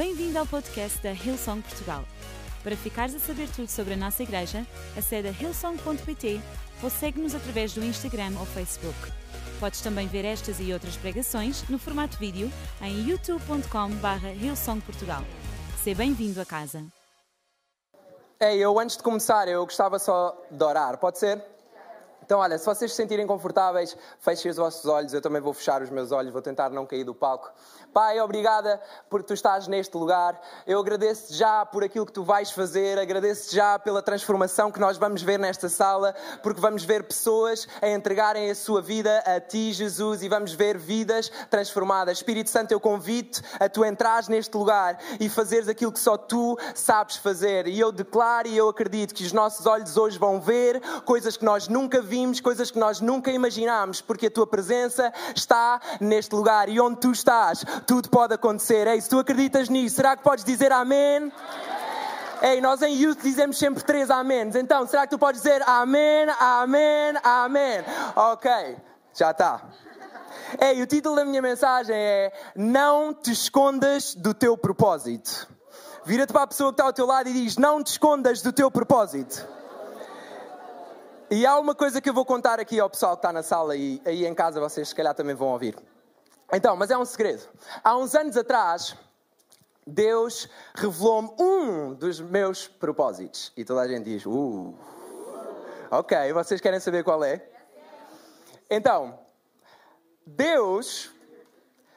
Bem-vindo ao podcast da Hillsong Portugal. Para ficares a saber tudo sobre a nossa igreja, acede a hillsong.pt ou segue-nos através do Instagram ou Facebook. Podes também ver estas e outras pregações no formato vídeo em youtube.com.br hillsongportugal. Seja bem-vindo a casa. Ei, eu antes de começar, eu gostava só de orar, pode ser? Então, olha, se vocês se sentirem confortáveis, fechem os vossos olhos, eu também vou fechar os meus olhos, vou tentar não cair do palco. Pai, obrigada por tu estás neste lugar. Eu agradeço já por aquilo que tu vais fazer, agradeço já pela transformação que nós vamos ver nesta sala, porque vamos ver pessoas a entregarem a sua vida a ti, Jesus, e vamos ver vidas transformadas. Espírito Santo, eu convido a tu entrares neste lugar e fazeres aquilo que só tu sabes fazer. E eu declaro e eu acredito que os nossos olhos hoje vão ver coisas que nós nunca vimos, coisas que nós nunca imaginámos, porque a tua presença está neste lugar e onde tu estás tudo pode acontecer. Ei, se tu acreditas nisso, será que podes dizer amém? amém. Ei, nós em Youth dizemos sempre três améns. Então, será que tu podes dizer amém, amém, amém? Ok, já está. Ei, o título da minha mensagem é Não te escondas do teu propósito. Vira-te para a pessoa que está ao teu lado e diz: Não te escondas do teu propósito. E há uma coisa que eu vou contar aqui ao pessoal que está na sala e aí em casa vocês se calhar também vão ouvir. Então, mas é um segredo. Há uns anos atrás, Deus revelou-me um dos meus propósitos. E toda a gente diz, uh. Ok, vocês querem saber qual é? Então, Deus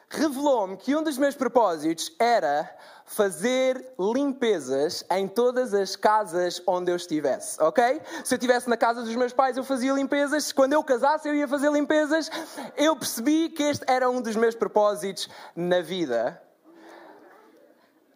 revelou-me que um dos meus propósitos era fazer limpezas em todas as casas onde eu estivesse, ok? Se eu estivesse na casa dos meus pais, eu fazia limpezas. Quando eu casasse, eu ia fazer limpezas. Eu percebi que este era um dos meus propósitos na vida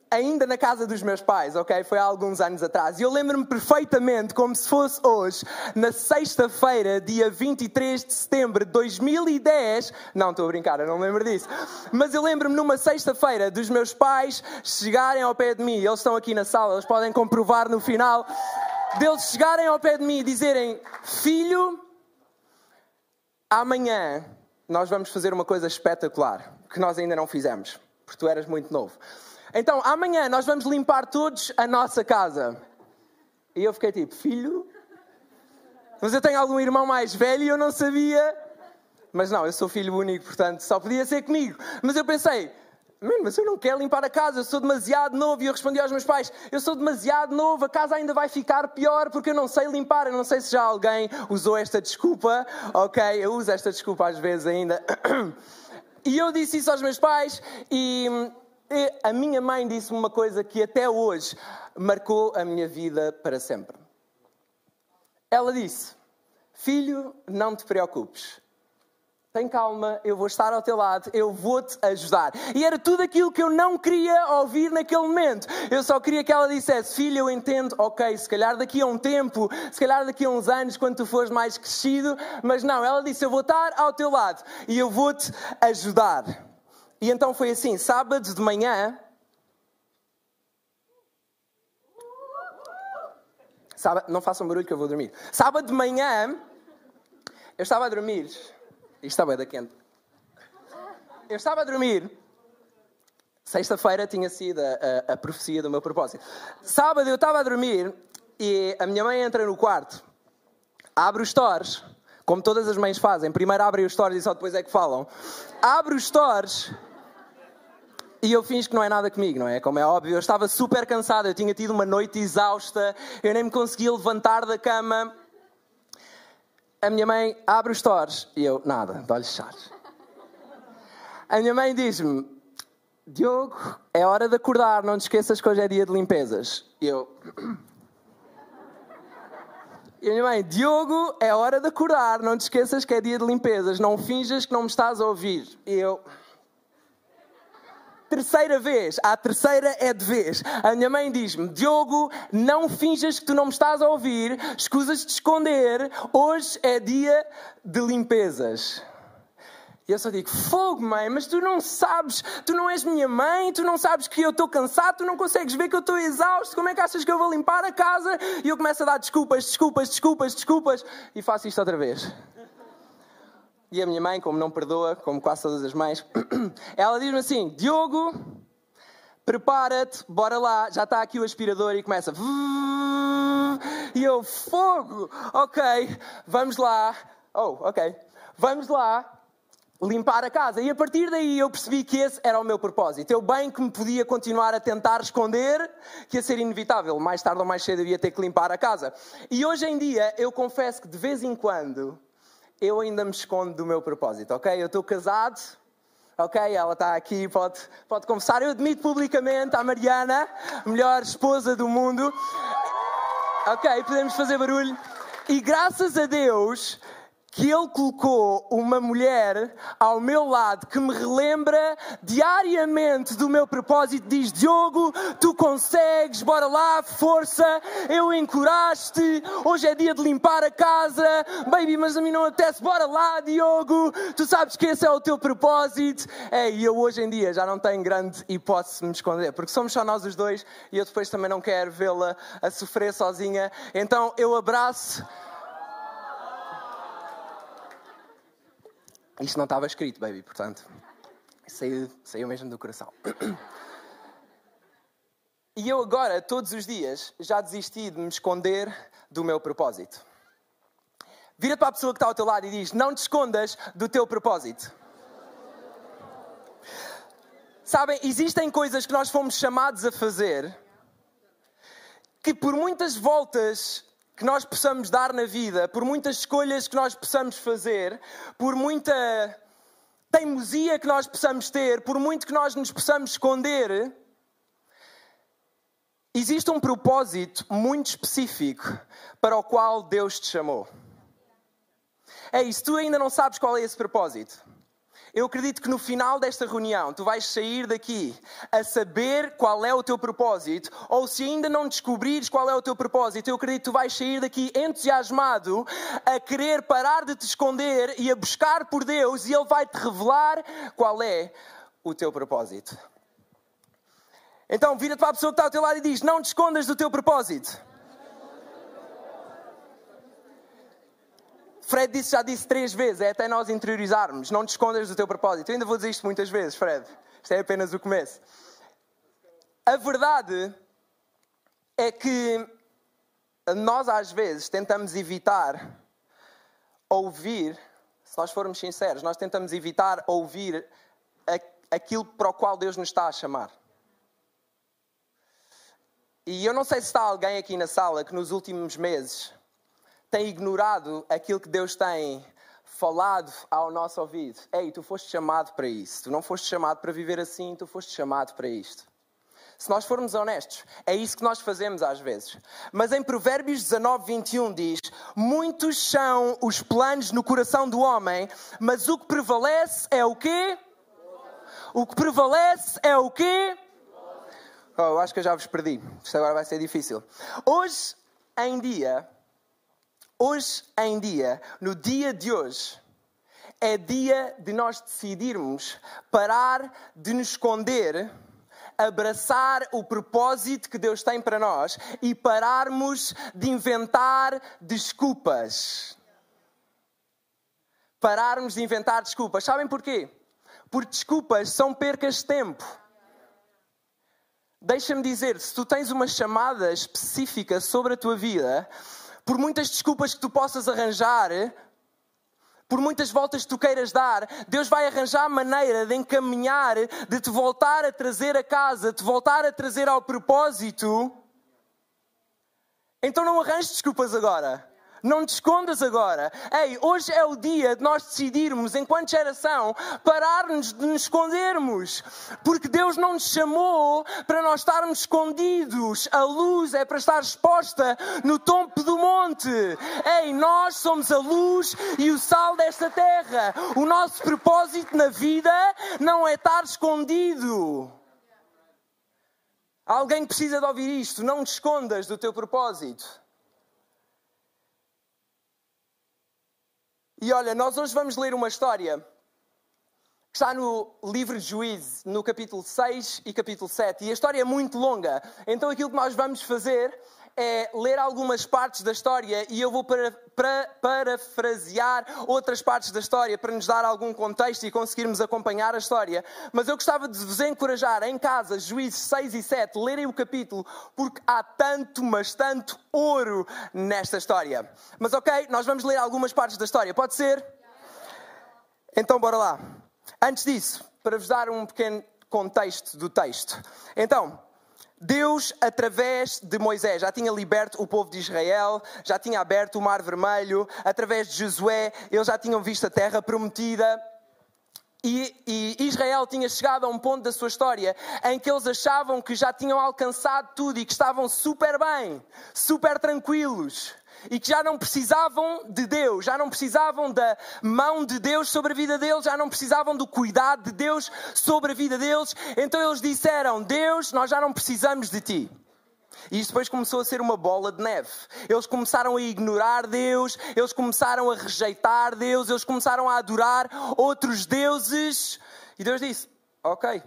ainda na casa dos meus pais, ok? Foi há alguns anos atrás. E eu lembro-me perfeitamente, como se fosse hoje, na sexta-feira, dia 23 de setembro de 2010. Não, estou a brincar, eu não lembro disso. Mas eu lembro-me numa sexta-feira dos meus pais chegarem ao pé de mim. Eles estão aqui na sala, eles podem comprovar no final. Deles chegarem ao pé de mim e dizerem: Filho, amanhã nós vamos fazer uma coisa espetacular que nós ainda não fizemos, porque tu eras muito novo. Então, amanhã nós vamos limpar todos a nossa casa. E eu fiquei tipo, filho? Mas eu tenho algum irmão mais velho e eu não sabia. Mas não, eu sou filho único, portanto só podia ser comigo. Mas eu pensei, mas eu não quero limpar a casa, eu sou demasiado novo. E eu respondi aos meus pais: eu sou demasiado novo, a casa ainda vai ficar pior porque eu não sei limpar. Eu não sei se já alguém usou esta desculpa. Ok, eu uso esta desculpa às vezes ainda. E eu disse isso aos meus pais e e a minha mãe disse-me uma coisa que até hoje marcou a minha vida para sempre. Ela disse: Filho, não te preocupes. Tem calma, eu vou estar ao teu lado, eu vou-te ajudar. E era tudo aquilo que eu não queria ouvir naquele momento. Eu só queria que ela dissesse: Filho, eu entendo, ok, se calhar daqui a um tempo, se calhar daqui a uns anos, quando tu fores mais crescido. Mas não, ela disse: Eu vou estar ao teu lado e eu vou-te ajudar. E então foi assim: sábado de manhã. Sábado, não façam barulho que eu vou dormir. Sábado de manhã, eu estava a dormir. Isto estava da quente. Eu estava a dormir. Sexta-feira tinha sido a, a, a, profecia do meu propósito. Sábado eu estava a dormir e a minha mãe entra no quarto, abre os stores, como todas as mães fazem. Primeiro abrem os stores e só depois é que falam. Abre os stores e eu finjo que não é nada comigo, não é? Como é óbvio, eu estava super cansado, eu tinha tido uma noite exausta, eu nem me conseguia levantar da cama. A minha mãe abre os stores e eu, nada, de olhos fechados. A minha mãe diz-me: Diogo, é hora de acordar, não te esqueças que hoje é dia de limpezas. E eu. E a minha mãe, Diogo, é hora de acordar, não te esqueças que é dia de limpezas, não finjas que não me estás a ouvir. E eu terceira vez, a terceira é de vez. A minha mãe diz-me: Diogo, não finjas que tu não me estás a ouvir, escusas de esconder, hoje é dia de limpezas. E eu só digo: Fogo, mãe, mas tu não sabes, tu não és minha mãe, tu não sabes que eu estou cansado, tu não consegues ver que eu estou exausto, como é que achas que eu vou limpar a casa? E eu começo a dar desculpas, desculpas, desculpas, desculpas, e faço isto outra vez. E a minha mãe, como não perdoa, como quase todas as mães, ela diz-me assim: Diogo, prepara-te, bora lá, já está aqui o aspirador e começa. E eu, fogo! Ok, vamos lá. Oh, ok. Vamos lá limpar a casa. E a partir daí eu percebi que esse era o meu propósito. Eu bem que me podia continuar a tentar esconder, que ia ser inevitável. Mais tarde ou mais cedo eu ia ter que limpar a casa. E hoje em dia eu confesso que de vez em quando eu ainda me escondo do meu propósito, ok? Eu estou casado, ok? Ela está aqui, pode, pode confessar. Eu admito publicamente a Mariana, melhor esposa do mundo. Ok, podemos fazer barulho. E graças a Deus, que Ele colocou uma mulher ao meu lado que me relembra diariamente do meu propósito. Diz: Diogo, tu consegues, bora lá, força, eu encorajo-te. Hoje é dia de limpar a casa, baby, mas a mim não apetece, bora lá, Diogo. Tu sabes que esse é o teu propósito. É, e eu hoje em dia já não tenho grande hipótese de me esconder, porque somos só nós os dois e eu depois também não quero vê-la a sofrer sozinha. Então eu abraço. Isto não estava escrito, baby, portanto, saiu, saiu mesmo do coração. E eu agora, todos os dias, já desisti de me esconder do meu propósito. Vira para a pessoa que está ao teu lado e diz: Não te escondas do teu propósito. Sabem, existem coisas que nós fomos chamados a fazer que, por muitas voltas que nós possamos dar na vida, por muitas escolhas que nós possamos fazer, por muita teimosia que nós possamos ter, por muito que nós nos possamos esconder, existe um propósito muito específico para o qual Deus te chamou. É isso, tu ainda não sabes qual é esse propósito. Eu acredito que no final desta reunião tu vais sair daqui a saber qual é o teu propósito, ou se ainda não descobrires qual é o teu propósito, eu acredito que tu vais sair daqui entusiasmado a querer parar de te esconder e a buscar por Deus e Ele vai te revelar qual é o teu propósito. Então vira-te para a pessoa que está ao teu lado e diz: Não te escondas do teu propósito. Fred disse, já disse três vezes, é até nós interiorizarmos, não te escondas do teu propósito. Eu ainda vou dizer isto muitas vezes, Fred. Isto é apenas o começo. A verdade é que nós às vezes tentamos evitar ouvir, se nós formos sinceros, nós tentamos evitar ouvir aquilo para o qual Deus nos está a chamar. E eu não sei se está alguém aqui na sala que nos últimos meses tem ignorado aquilo que Deus tem falado ao nosso ouvido. Ei, tu foste chamado para isso. Tu não foste chamado para viver assim, tu foste chamado para isto. Se nós formos honestos, é isso que nós fazemos às vezes. Mas em Provérbios 19, 21 diz: Muitos são os planos no coração do homem, mas o que prevalece é o quê? O que prevalece é o quê? Oh, eu acho que eu já vos perdi. Isto agora vai ser difícil. Hoje em dia, Hoje em dia, no dia de hoje, é dia de nós decidirmos parar de nos esconder, abraçar o propósito que Deus tem para nós e pararmos de inventar desculpas. Pararmos de inventar desculpas. Sabem porquê? Porque desculpas são percas de tempo. Deixa-me dizer, se tu tens uma chamada específica sobre a tua vida, por muitas desculpas que tu possas arranjar, por muitas voltas que tu queiras dar, Deus vai arranjar maneira de encaminhar, de te voltar a trazer a casa, de te voltar a trazer ao propósito. Então não arranjes desculpas agora. Não te escondas agora. Ei, hoje é o dia de nós decidirmos, enquanto geração, pararmos de nos escondermos. Porque Deus não nos chamou para nós estarmos escondidos. A luz é para estar exposta no topo do monte. Ei, nós somos a luz e o sal desta terra. O nosso propósito na vida não é estar escondido. Alguém precisa de ouvir isto. Não te escondas do teu propósito. E olha, nós hoje vamos ler uma história que está no livro de Juízes, no capítulo 6 e capítulo 7. E a história é muito longa. Então aquilo que nós vamos fazer é ler algumas partes da história e eu vou para, para, parafrasear outras partes da história para nos dar algum contexto e conseguirmos acompanhar a história. Mas eu gostava de vos encorajar em casa, Juízes 6 e 7, lerem o capítulo, porque há tanto, mas tanto ouro nesta história. Mas ok, nós vamos ler algumas partes da história, pode ser? Então bora lá. Antes disso, para vos dar um pequeno contexto do texto. Então, Deus, através de Moisés, já tinha liberto o povo de Israel, já tinha aberto o Mar Vermelho, através de Josué, eles já tinham visto a terra prometida. E, e, Israel tinha chegado a um ponto da sua história em que eles achavam que já tinham alcançado tudo e que estavam super bem, super tranquilos e que já não precisavam de Deus, já não precisavam da mão de Deus sobre a vida deles, já não precisavam do cuidado de Deus sobre a vida deles. Então eles disseram: Deus, nós já não precisamos de ti. E isto depois começou a ser uma bola de neve. Eles começaram a ignorar Deus, eles começaram a rejeitar Deus, eles começaram a adorar outros deuses. E Deus disse: Ok,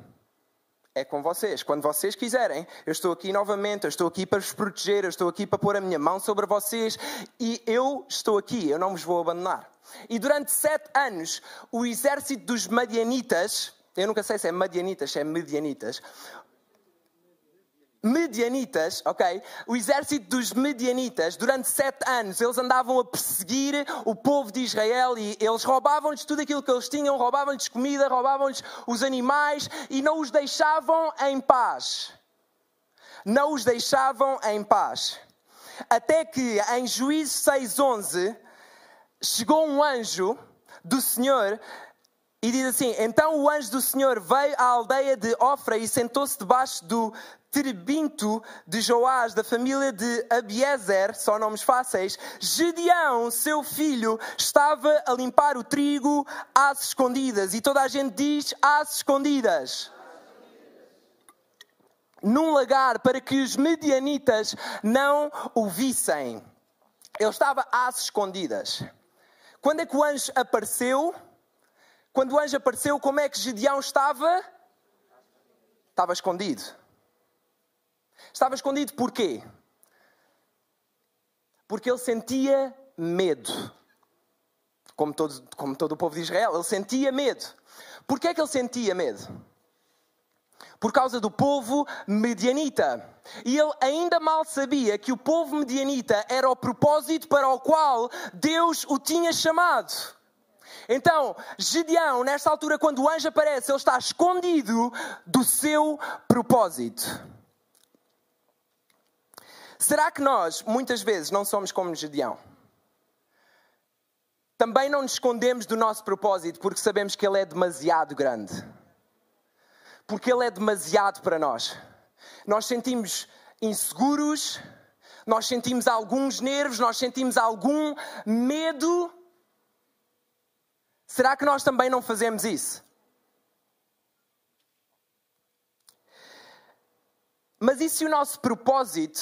é com vocês. Quando vocês quiserem, eu estou aqui novamente, eu estou aqui para vos proteger, eu estou aqui para pôr a minha mão sobre vocês e eu estou aqui, eu não vos vou abandonar. E durante sete anos, o exército dos Madianitas, eu nunca sei se é Madianitas, se é Medianitas, medianitas, ok? O exército dos medianitas, durante sete anos, eles andavam a perseguir o povo de Israel e eles roubavam-lhes tudo aquilo que eles tinham, roubavam-lhes comida, roubavam-lhes os animais e não os deixavam em paz. Não os deixavam em paz. Até que em Juízo 6:11 chegou um anjo do Senhor e diz assim: Então o anjo do Senhor veio à aldeia de Ofra e sentou-se debaixo do terebinto de Joás, da família de Abiezer, só nomes fáceis. Gedeão, seu filho, estava a limpar o trigo às escondidas. E toda a gente diz às escondidas. Num lagar para que os medianitas não o vissem. Ele estava às escondidas. Quando é que o anjo apareceu? Quando o anjo apareceu, como é que Gedeão estava? Estava escondido. Estava escondido porquê? Porque ele sentia medo. Como todo, como todo o povo de Israel, ele sentia medo. Porquê é que ele sentia medo? Por causa do povo medianita. E ele ainda mal sabia que o povo medianita era o propósito para o qual Deus o tinha chamado. Então, Gedeão, nesta altura, quando o anjo aparece, ele está escondido do seu propósito. Será que nós, muitas vezes, não somos como Gedeão? Também não nos escondemos do nosso propósito porque sabemos que ele é demasiado grande. Porque ele é demasiado para nós. Nós sentimos inseguros, nós sentimos alguns nervos, nós sentimos algum medo Será que nós também não fazemos isso? Mas e se o nosso propósito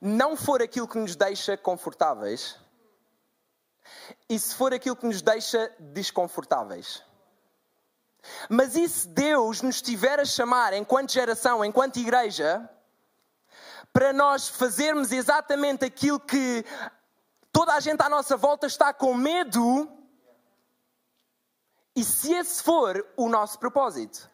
não for aquilo que nos deixa confortáveis? E se for aquilo que nos deixa desconfortáveis? Mas e se Deus nos estiver a chamar, enquanto geração, enquanto igreja, para nós fazermos exatamente aquilo que toda a gente à nossa volta está com medo e se esse for o nosso propósito?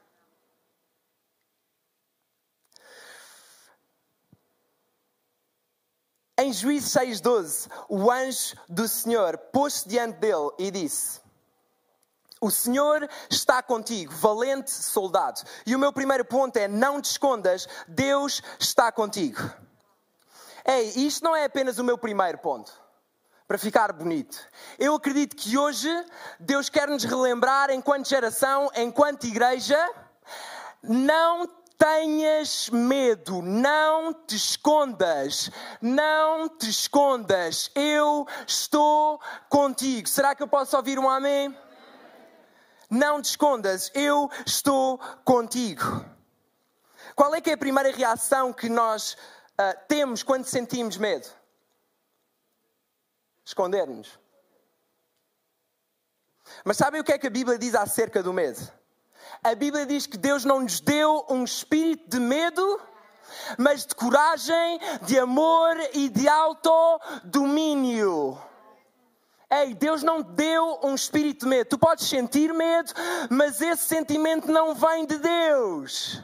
Em Juízes 6,12, o anjo do Senhor pôs-se diante dele e disse: O Senhor está contigo, valente soldado. E o meu primeiro ponto é: não te escondas, Deus está contigo. Ei, isto não é apenas o meu primeiro ponto para ficar bonito. Eu acredito que hoje Deus quer nos relembrar, enquanto geração, enquanto igreja, não tenhas medo, não te escondas, não te escondas. Eu estou contigo. Será que eu posso ouvir um amém? Não te escondas, eu estou contigo. Qual é que é a primeira reação que nós uh, temos quando sentimos medo? Esconder-nos. Mas sabem o que é que a Bíblia diz acerca do medo? A Bíblia diz que Deus não nos deu um espírito de medo, mas de coragem, de amor e de autodomínio. Ei, Deus não te deu um espírito de medo. Tu podes sentir medo, mas esse sentimento não vem de Deus.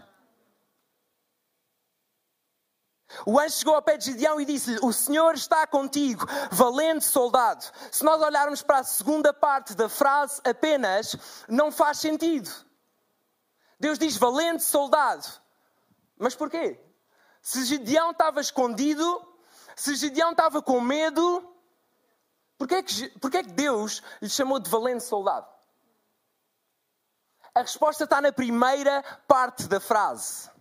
O anjo chegou ao pé de Gideão e disse-lhe: O Senhor está contigo, valente soldado. Se nós olharmos para a segunda parte da frase apenas, não faz sentido. Deus diz valente soldado. Mas porquê? Se Gideão estava escondido, se Gideão estava com medo, porquê que, porquê que Deus lhe chamou de valente soldado? A resposta está na primeira parte da frase.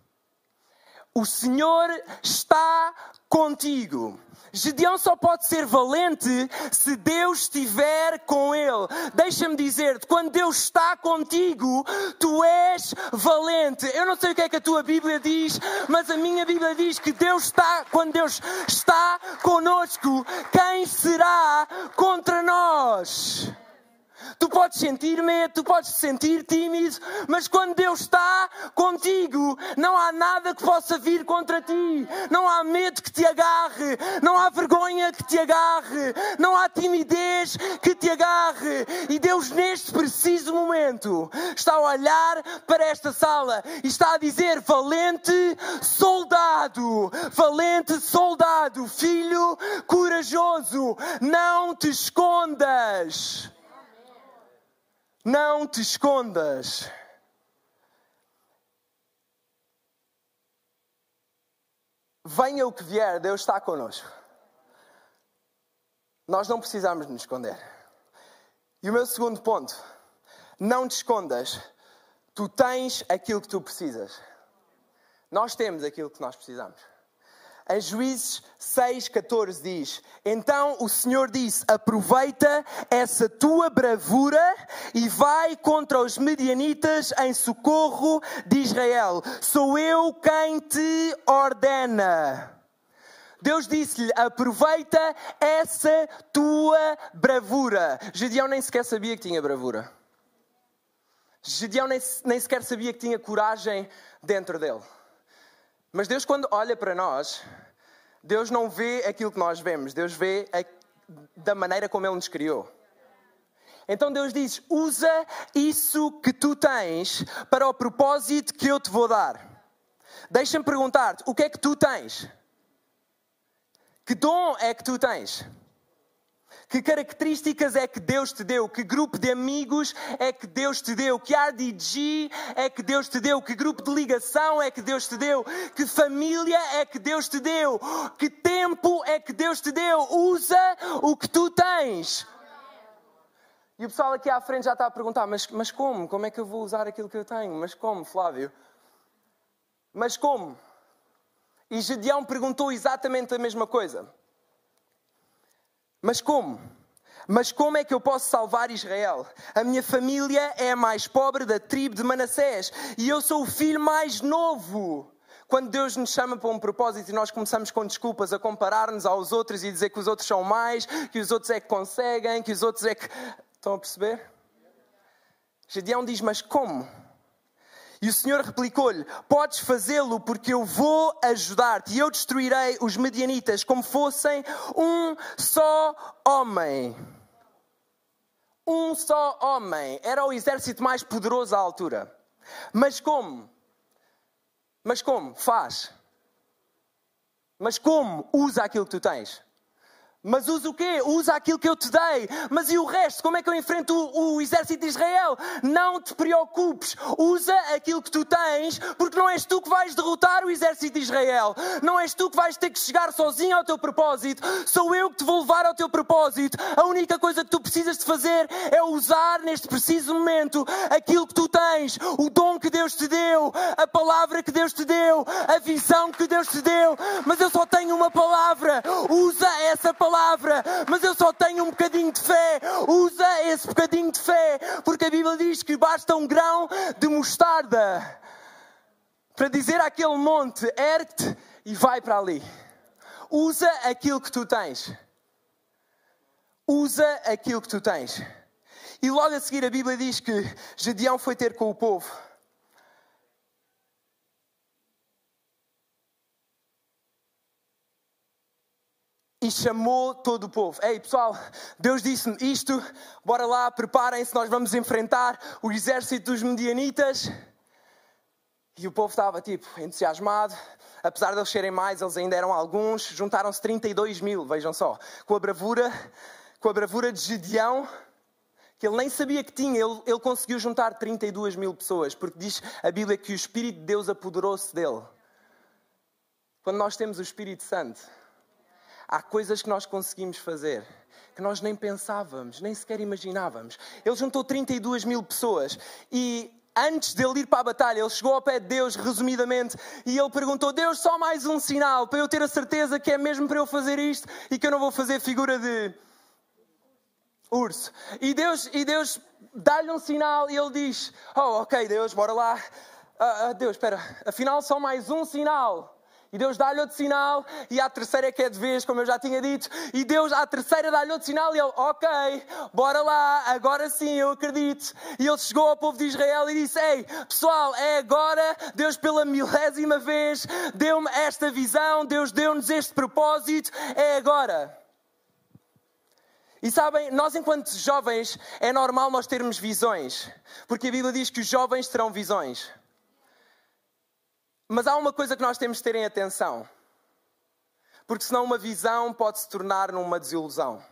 O Senhor está contigo. Gedeão só pode ser valente se Deus estiver com ele. Deixa-me dizer-te, quando Deus está contigo, tu és valente. Eu não sei o que é que a tua Bíblia diz, mas a minha Bíblia diz que Deus está, quando Deus está conosco, quem será contra nós? Tu podes sentir medo, tu podes sentir tímido, mas quando Deus está contigo, não há nada que possa vir contra ti. Não há medo que te agarre, não há vergonha que te agarre, não há timidez que te agarre. E Deus, neste preciso momento, está a olhar para esta sala e está a dizer: valente soldado, valente soldado, filho corajoso, não te escondas. Não te escondas. Venha o que vier, Deus está conosco. Nós não precisamos nos esconder. E o meu segundo ponto: não te escondas. Tu tens aquilo que tu precisas. Nós temos aquilo que nós precisamos. Em Juízes 6,14 diz: Então o Senhor disse: Aproveita essa tua bravura e vai contra os medianitas em socorro de Israel. Sou eu quem te ordena. Deus disse-lhe: aproveita essa tua bravura. Gedeão nem sequer sabia que tinha bravura. Gedeão nem, nem sequer sabia que tinha coragem dentro dele. Mas Deus, quando olha para nós, Deus não vê aquilo que nós vemos, Deus vê a, da maneira como Ele nos criou. Então Deus diz: usa isso que tu tens para o propósito que eu te vou dar. Deixa-me perguntar-te: o que é que tu tens? Que dom é que tu tens? Que características é que Deus te deu? Que grupo de amigos é que Deus te deu? Que RDG é que Deus te deu? Que grupo de ligação é que Deus te deu? Que família é que Deus te deu? Que tempo é que Deus te deu? Usa o que tu tens. E o pessoal aqui à frente já está a perguntar: mas, mas como? Como é que eu vou usar aquilo que eu tenho? Mas como, Flávio? Mas como? E Gedeão perguntou exatamente a mesma coisa. Mas como? Mas como é que eu posso salvar Israel? A minha família é a mais pobre da tribo de Manassés e eu sou o filho mais novo. Quando Deus nos chama para um propósito e nós começamos com desculpas a comparar-nos aos outros e dizer que os outros são mais, que os outros é que conseguem, que os outros é que. Estão a perceber? Gedeão diz: Mas como? E o Senhor replicou-lhe: Podes fazê-lo, porque eu vou ajudar-te, e eu destruirei os medianitas como fossem um só homem. Um só homem. Era o exército mais poderoso à altura. Mas como? Mas como? Faz. Mas como? Usa aquilo que tu tens. Mas usa o quê? Usa aquilo que eu te dei. Mas e o resto? Como é que eu enfrento o, o, exército de Israel? Não te preocupes. Usa aquilo que tu tens, porque não és tu que vais derrotar o exército de Israel. Não és tu que vais ter que chegar sozinho ao teu propósito. Sou eu que te vou levar ao teu propósito. A única coisa que tu precisas de fazer é usar neste preciso momento aquilo que tu tens, o dom que Deus te deu, a palavra que Deus te deu, a visão que Deus te deu. Mas eu só tenho uma palavra. Usa essa palavra palavra, mas eu só tenho um bocadinho de fé. Usa esse bocadinho de fé, porque a Bíblia diz que basta um grão de mostarda para dizer àquele monte: ergue-te e vai para ali. Usa aquilo que tu tens. Usa aquilo que tu tens. E logo a seguir a Bíblia diz que Gedeão foi ter com o povo. E chamou todo o povo. Ei, pessoal, Deus disse-me isto, bora lá, preparem-se, nós vamos enfrentar o exército dos medianitas. E o povo estava, tipo, entusiasmado. Apesar de eles serem mais, eles ainda eram alguns. Juntaram-se 32 mil, vejam só. Com a bravura, com a bravura de Gedeão, que ele nem sabia que tinha, ele, ele conseguiu juntar 32 mil pessoas, porque diz a Bíblia que o Espírito de Deus apoderou-se dele. Quando nós temos o Espírito Santo, há coisas que nós conseguimos fazer que nós nem pensávamos, nem sequer imaginávamos. Ele juntou 32 mil pessoas e antes dele ir para a batalha, ele chegou ao pé de Deus, resumidamente, e ele perguntou: Deus, só mais um sinal para eu ter a certeza que é mesmo para eu fazer isto e que eu não vou fazer figura de urso. E Deus, e Deus dá-lhe um sinal e ele diz: Oh, ok, Deus, bora lá. Uh, uh, Deus, espera, afinal só mais um sinal. E Deus dá-lhe outro sinal, e a terceira é que é de vez, como eu já tinha dito, e Deus, à terceira, dá-lhe outro sinal, e ele, ok, bora lá, agora sim, eu acredito. E ele chegou ao povo de Israel e disse: Ei, pessoal, é agora, Deus, pela milésima vez, deu-me esta visão, Deus deu-nos este propósito, é agora. E sabem, nós enquanto jovens, é normal nós termos visões, porque a Bíblia diz que os jovens terão visões. Mas há uma coisa que nós temos de ter em atenção. Porque senão uma visão pode se tornar numa desilusão.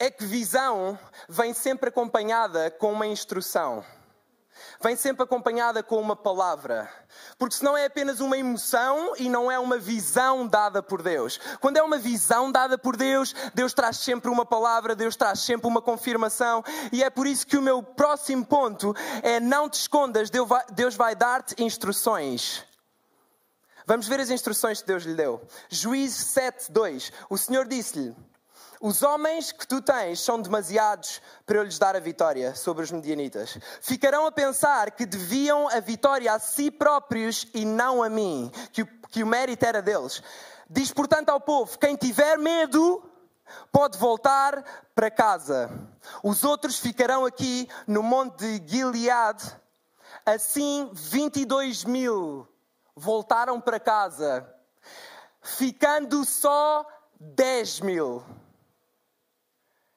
É que visão vem sempre acompanhada com uma instrução vem sempre acompanhada com uma palavra. Porque senão é apenas uma emoção e não é uma visão dada por Deus. Quando é uma visão dada por Deus, Deus traz sempre uma palavra, Deus traz sempre uma confirmação. E é por isso que o meu próximo ponto é: não te escondas, Deus vai dar-te instruções. Vamos ver as instruções que Deus lhe deu. Juízes 7, 2. O Senhor disse-lhe. Os homens que tu tens são demasiados para eu lhes dar a vitória sobre os medianitas. Ficarão a pensar que deviam a vitória a si próprios e não a mim, que o, que o mérito era deles. Diz, portanto, ao povo: quem tiver medo pode voltar para casa. Os outros ficarão aqui no monte de Gilead. Assim, 22 mil voltaram para casa, ficando só 10 mil.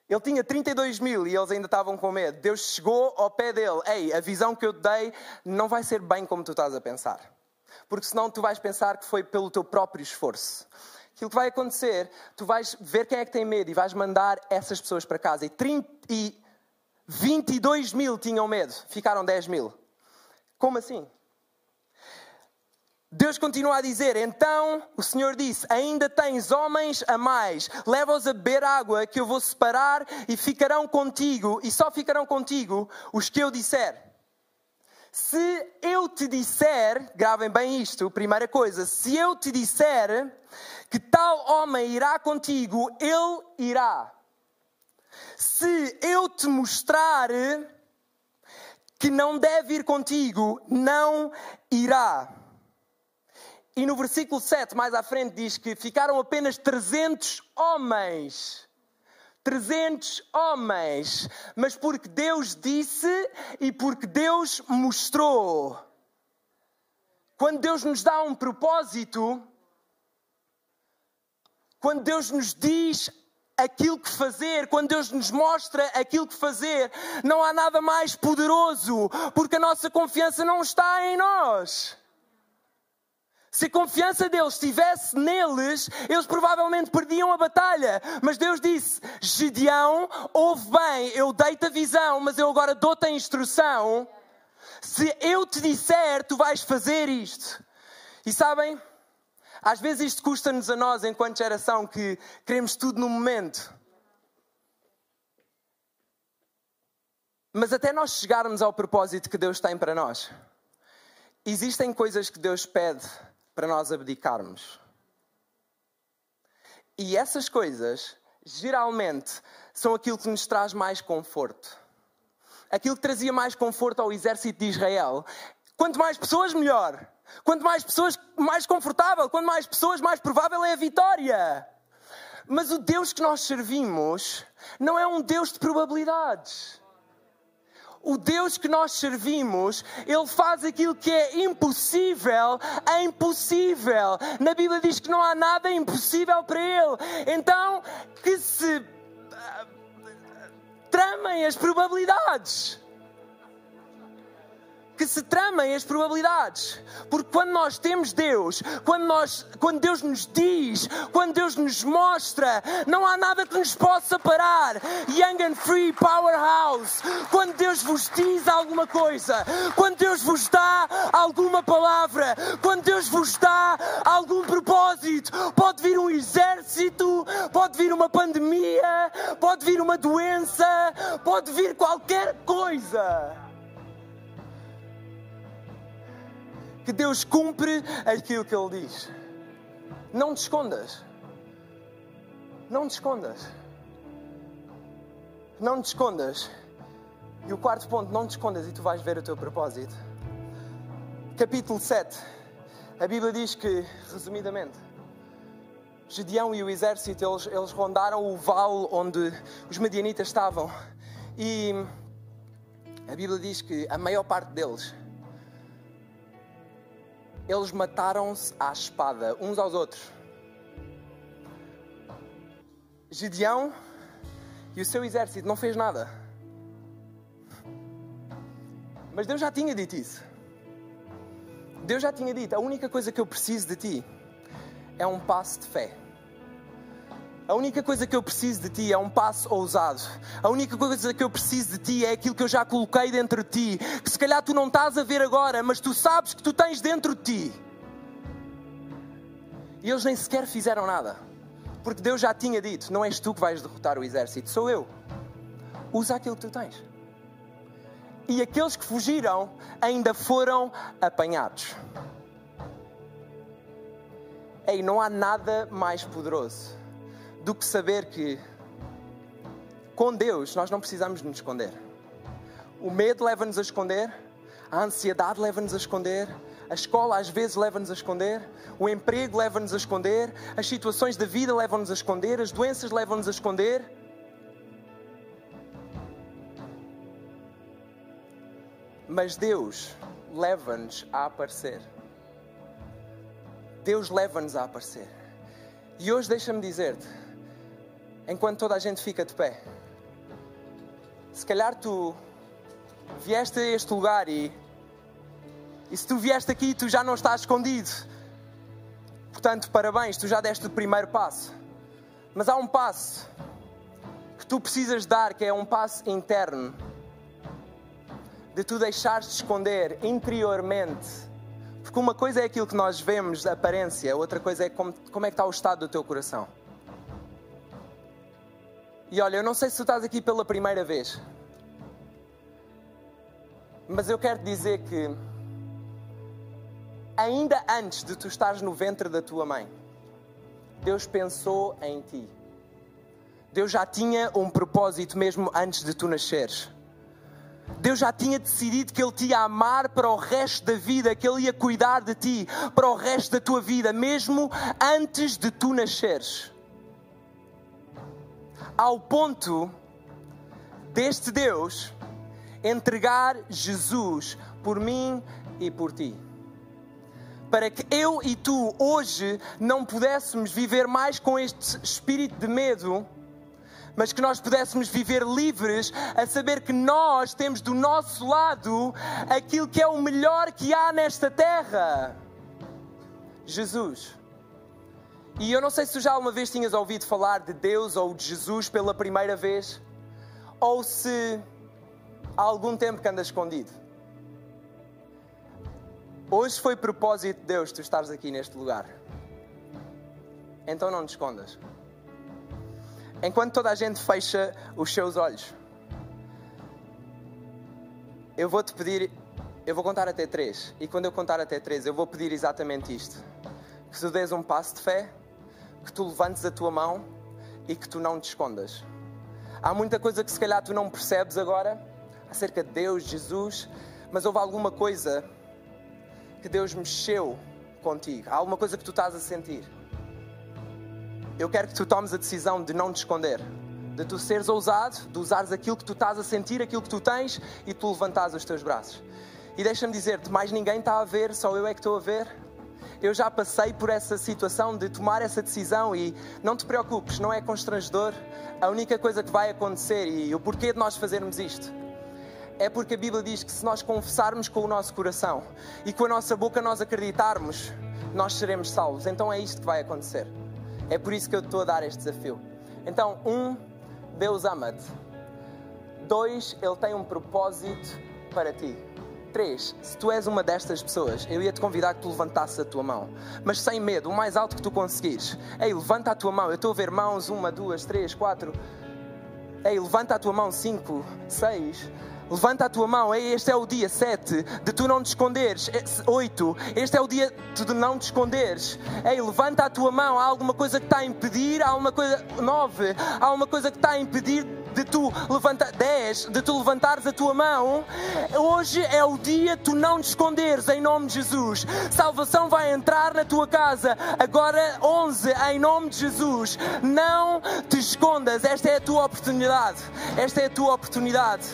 Ele tinha 32 mil e eles ainda estavam com medo. Deus chegou ao pé dele: Ei, a visão que eu te dei não vai ser bem como tu estás a pensar. Porque senão tu vais pensar que foi pelo teu próprio esforço. Aquilo que vai acontecer, tu vais ver quem é que tem medo e vais mandar essas pessoas para casa. E, 30, e 22 mil tinham medo, ficaram 10 mil. Como assim? Deus continua a dizer: Então o Senhor disse: Ainda tens homens a mais, leva-os a beber água, que eu vou separar e ficarão contigo, e só ficarão contigo os que eu disser. Se eu te disser, gravem bem isto, primeira coisa, se eu te disser que tal homem irá contigo, ele irá. Se eu te mostrar que não deve ir contigo, não irá. E no versículo 7, mais à frente, diz que ficaram apenas 300 homens. 300 homens. Mas porque Deus disse e porque Deus mostrou. Quando Deus nos dá um propósito, quando Deus nos diz aquilo que fazer, quando Deus nos mostra aquilo que fazer, não há nada mais poderoso, porque a nossa confiança não está em nós. Se a confiança deles estivesse neles, eles provavelmente perdiam a batalha. Mas Deus disse: Gideão, ouve bem, eu dei-te a visão, mas eu agora dou-te a instrução. Se eu te disser, tu vais fazer isto. E sabem, às vezes isto custa-nos a nós, enquanto geração, que queremos tudo no momento. Mas até nós chegarmos ao propósito que Deus tem para nós, existem coisas que Deus pede para nós abdicarmos. E essas coisas, geralmente, são aquilo que nos traz mais conforto. Aquilo que trazia mais conforto ao exército de Israel. Quanto mais pessoas, melhor. Quanto mais pessoas, mais confortável. Quanto mais pessoas, mais provável é a vitória. Mas o Deus que nós servimos não é um Deus de probabilidades. O Deus que nós servimos, Ele faz aquilo que é impossível, é impossível. Na Bíblia diz que não há nada impossível para Ele. Então, que se ah, tramem as probabilidades que se tramem as probabilidades. Porque quando nós temos Deus, quando, nós, quando Deus nos diz, quando Deus nos mostra, não há nada que nos possa parar. Young and Free Powerhouse. Quando Deus vos diz alguma coisa, quando Deus vos dá alguma palavra, quando Deus vos dá algum propósito, pode vir um exército, pode vir uma pandemia, pode vir uma doença, pode vir qualquer coisa. Que Deus cumpre aquilo que Ele diz. Não te escondas. Não te escondas. Não te escondas. E o quarto ponto, não te escondas e tu vais ver o teu propósito. Capítulo 7. A Bíblia diz que, resumidamente, Gedeão e o exército, eles, eles rondaram o vale onde os medianitas estavam. E a Bíblia diz que a maior parte deles eles mataram-se à espada, uns aos outros. Gideão e o seu exército não fez nada. Mas Deus já tinha dito isso. Deus já tinha dito: a única coisa que eu preciso de ti é um passo de fé. A única coisa que eu preciso de ti é um passo ousado. A única coisa que eu preciso de ti é aquilo que eu já coloquei dentro de ti, que se calhar tu não estás a ver agora, mas tu sabes que tu tens dentro de ti. E eles nem sequer fizeram nada, porque Deus já tinha dito: não és tu que vais derrotar o exército, sou eu. Usa aquilo que tu tens. E aqueles que fugiram ainda foram apanhados. Ei, não há nada mais poderoso do que saber que com Deus nós não precisamos nos esconder. O medo leva-nos a esconder, a ansiedade leva-nos a esconder, a escola às vezes leva-nos a esconder, o emprego leva-nos a esconder, as situações da vida levam-nos a esconder, as doenças levam-nos a esconder. Mas Deus leva-nos a aparecer. Deus leva-nos a aparecer. E hoje deixa-me dizer-te, enquanto toda a gente fica de pé. Se calhar tu vieste a este lugar e, e se tu vieste aqui, tu já não estás escondido. Portanto, parabéns, tu já deste o primeiro passo. Mas há um passo que tu precisas dar, que é um passo interno. De tu deixares de esconder interiormente. Porque uma coisa é aquilo que nós vemos, a aparência, outra coisa é como, como é que está o estado do teu coração. E olha, eu não sei se tu estás aqui pela primeira vez, mas eu quero dizer que, ainda antes de tu estares no ventre da tua mãe, Deus pensou em ti. Deus já tinha um propósito mesmo antes de tu nasceres. Deus já tinha decidido que Ele te ia amar para o resto da vida, que Ele ia cuidar de ti para o resto da tua vida, mesmo antes de tu nasceres ao ponto deste Deus entregar Jesus por mim e por ti. Para que eu e tu hoje não pudéssemos viver mais com este espírito de medo, mas que nós pudéssemos viver livres a saber que nós temos do nosso lado aquilo que é o melhor que há nesta terra: Jesus. E eu não sei se tu já alguma vez tinhas ouvido falar de Deus ou de Jesus pela primeira vez, ou se há algum tempo que andas escondido. Hoje foi propósito de Deus tu estares aqui neste lugar. Então não te escondas. Enquanto toda a gente fecha os seus olhos, eu vou te pedir, eu vou contar até três. E quando eu contar até três, eu vou pedir exatamente isto: que tu dês um passo de fé que tu levantes a tua mão e que tu não te escondas. Há muita coisa que se calhar tu não percebes agora acerca de Deus, Jesus, mas houve alguma coisa que Deus mexeu contigo, há alguma coisa que tu estás a sentir. Eu quero que tu tomes a decisão de não te esconder, de tu seres ousado, de usares aquilo que tu estás a sentir, aquilo que tu tens e tu levantares os teus braços. E deixa-me dizer-te, mais ninguém está a ver, só eu é que estou a ver. Eu já passei por essa situação de tomar essa decisão e não te preocupes, não é constrangedor. A única coisa que vai acontecer e o porquê de nós fazermos isto é porque a Bíblia diz que se nós confessarmos com o nosso coração e com a nossa boca nós acreditarmos, nós seremos salvos. Então é isto que vai acontecer. É por isso que eu estou a dar este desafio. Então, um, Deus ama-te. Dois, Ele tem um propósito para ti. Três, se tu és uma destas pessoas, eu ia te convidar que tu levantasses a tua mão, mas sem medo, o mais alto que tu conseguires. Ei, levanta a tua mão. Eu estou a ver mãos, uma, duas, três, quatro. Ei, levanta a tua mão, cinco, seis. Levanta a tua mão, este é o dia 7 de tu não te esconderes. 8, este é o dia de não te esconderes. Ei, levanta a tua mão, há alguma coisa que está a impedir, há alguma coisa. 9, há alguma coisa que está a impedir de tu levantar 10, de tu levantares a tua mão. Hoje é o dia tu não te esconderes em nome de Jesus. Salvação vai entrar na tua casa. Agora 11 em nome de Jesus. Não te escondas. Esta é a tua oportunidade. Esta é a tua oportunidade.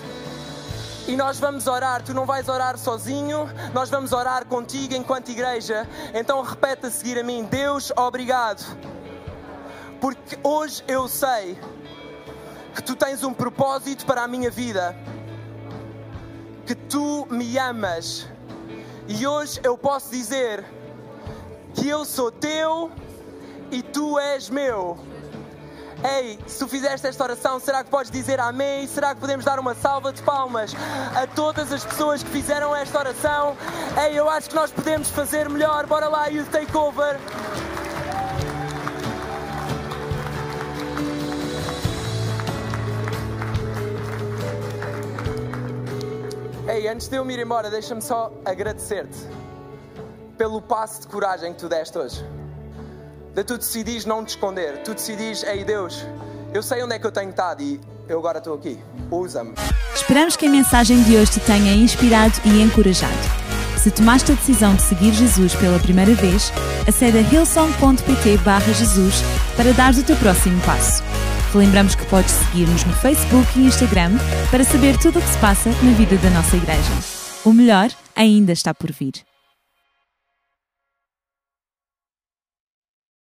E nós vamos orar, tu não vais orar sozinho, nós vamos orar contigo enquanto igreja. Então repete a seguir a mim: Deus, obrigado, porque hoje eu sei que tu tens um propósito para a minha vida, que tu me amas, e hoje eu posso dizer que eu sou teu e tu és meu. Ei, se tu fizeste esta oração, será que podes dizer amém? Será que podemos dar uma salva de palmas a todas as pessoas que fizeram esta oração? Ei, eu acho que nós podemos fazer melhor. Bora lá, Youth Takeover. Ei, antes de eu me ir embora, deixa-me só agradecer-te pelo passo de coragem que tu deste hoje de tu decidis não te esconder, tu decidis, ei Deus, eu sei onde é que eu tenho estado e eu agora estou aqui, usa-me. Esperamos que a mensagem de hoje te tenha inspirado e encorajado. Se tomaste a decisão de seguir Jesus pela primeira vez, acede a hillsong.pt Jesus para dar o teu próximo passo. Lembramos que podes seguir-nos no Facebook e Instagram para saber tudo o que se passa na vida da nossa igreja. O melhor ainda está por vir.